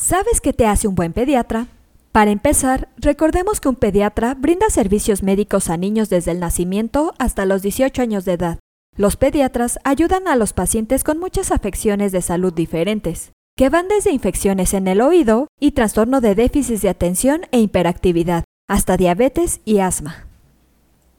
¿Sabes qué te hace un buen pediatra? Para empezar, recordemos que un pediatra brinda servicios médicos a niños desde el nacimiento hasta los 18 años de edad. Los pediatras ayudan a los pacientes con muchas afecciones de salud diferentes, que van desde infecciones en el oído y trastorno de déficit de atención e hiperactividad, hasta diabetes y asma.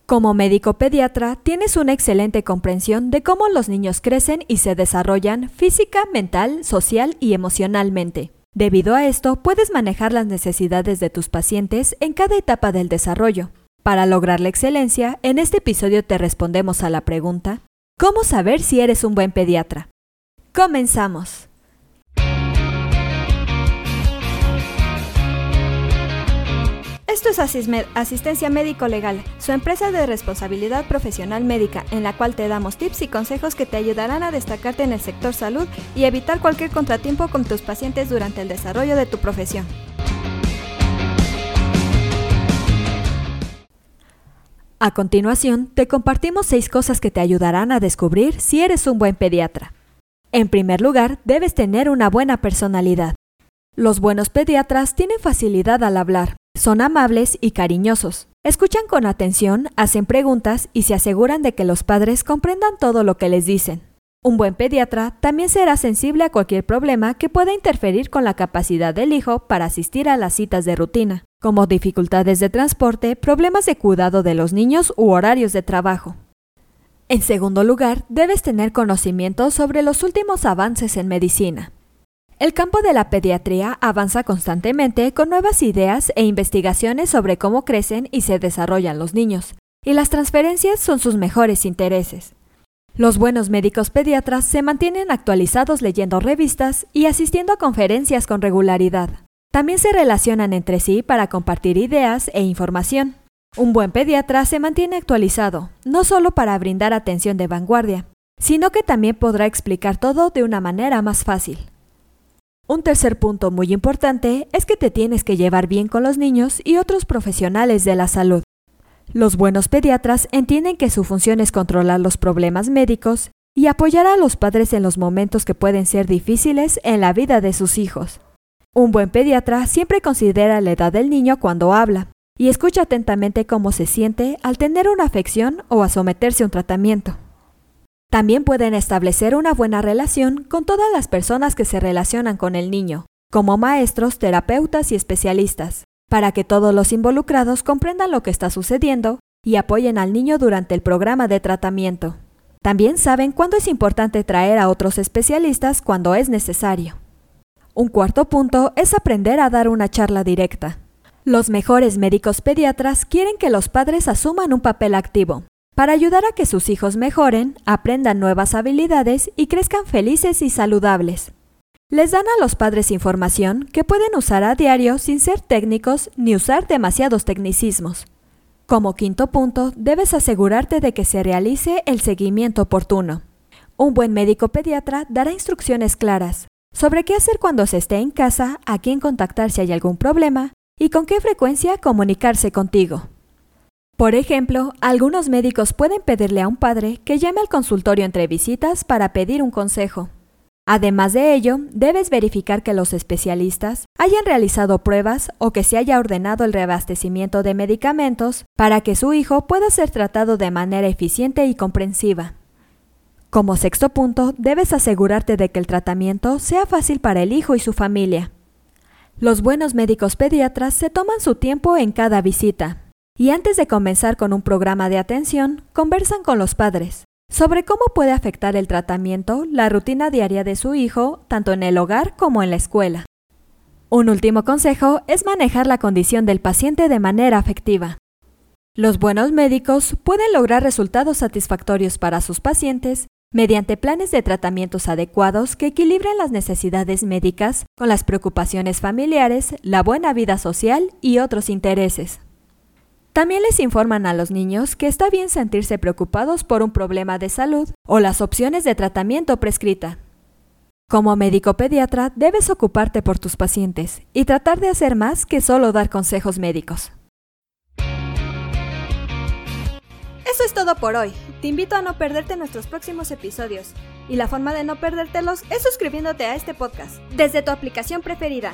Como médico pediatra, tienes una excelente comprensión de cómo los niños crecen y se desarrollan física, mental, social y emocionalmente. Debido a esto, puedes manejar las necesidades de tus pacientes en cada etapa del desarrollo. Para lograr la excelencia, en este episodio te respondemos a la pregunta, ¿cómo saber si eres un buen pediatra? Comenzamos. Esto es Asistencia Médico Legal, su empresa de responsabilidad profesional médica, en la cual te damos tips y consejos que te ayudarán a destacarte en el sector salud y evitar cualquier contratiempo con tus pacientes durante el desarrollo de tu profesión. A continuación, te compartimos seis cosas que te ayudarán a descubrir si eres un buen pediatra. En primer lugar, debes tener una buena personalidad. Los buenos pediatras tienen facilidad al hablar, son amables y cariñosos. Escuchan con atención, hacen preguntas y se aseguran de que los padres comprendan todo lo que les dicen. Un buen pediatra también será sensible a cualquier problema que pueda interferir con la capacidad del hijo para asistir a las citas de rutina, como dificultades de transporte, problemas de cuidado de los niños u horarios de trabajo. En segundo lugar, debes tener conocimiento sobre los últimos avances en medicina. El campo de la pediatría avanza constantemente con nuevas ideas e investigaciones sobre cómo crecen y se desarrollan los niños, y las transferencias son sus mejores intereses. Los buenos médicos pediatras se mantienen actualizados leyendo revistas y asistiendo a conferencias con regularidad. También se relacionan entre sí para compartir ideas e información. Un buen pediatra se mantiene actualizado, no solo para brindar atención de vanguardia, sino que también podrá explicar todo de una manera más fácil. Un tercer punto muy importante es que te tienes que llevar bien con los niños y otros profesionales de la salud. Los buenos pediatras entienden que su función es controlar los problemas médicos y apoyar a los padres en los momentos que pueden ser difíciles en la vida de sus hijos. Un buen pediatra siempre considera la edad del niño cuando habla y escucha atentamente cómo se siente al tener una afección o a someterse a un tratamiento. También pueden establecer una buena relación con todas las personas que se relacionan con el niño, como maestros, terapeutas y especialistas, para que todos los involucrados comprendan lo que está sucediendo y apoyen al niño durante el programa de tratamiento. También saben cuándo es importante traer a otros especialistas cuando es necesario. Un cuarto punto es aprender a dar una charla directa. Los mejores médicos pediatras quieren que los padres asuman un papel activo, para ayudar a que sus hijos mejoren, aprendan nuevas habilidades y crezcan felices y saludables. Les dan a los padres información que pueden usar a diario sin ser técnicos ni usar demasiados tecnicismos. Como quinto punto, debes asegurarte de que se realice el seguimiento oportuno. Un buen médico pediatra dará instrucciones claras sobre qué hacer cuando se esté en casa, a quién contactar si hay algún problema y con qué frecuencia comunicarse contigo. Por ejemplo, algunos médicos pueden pedirle a un padre que llame al consultorio entre visitas para pedir un consejo. Además de ello, debes verificar que los especialistas hayan realizado pruebas o que se haya ordenado el reabastecimiento de medicamentos para que su hijo pueda ser tratado de manera eficiente y comprensiva. Como sexto punto, debes asegurarte de que el tratamiento sea fácil para el hijo y su familia. Los buenos médicos pediatras se toman su tiempo en cada visita, y antes de comenzar con un programa de atención, conversan con los padres sobre cómo puede afectar el tratamiento la rutina diaria de su hijo, tanto en el hogar como en la escuela. Un último consejo es manejar la condición del paciente de manera afectiva. Los buenos médicos pueden lograr resultados satisfactorios para sus pacientes mediante planes de tratamientos adecuados que equilibren las necesidades médicas con las preocupaciones familiares, la buena vida social y otros intereses. También les informan a los niños que está bien sentirse preocupados por un problema de salud o las opciones de tratamiento prescrita. Como médico pediatra debes ocuparte por tus pacientes y tratar de hacer más que solo dar consejos médicos. Eso es todo por hoy. Te invito a no perderte nuestros próximos episodios. Y la forma de no perdértelos es suscribiéndote a este podcast desde tu aplicación preferida.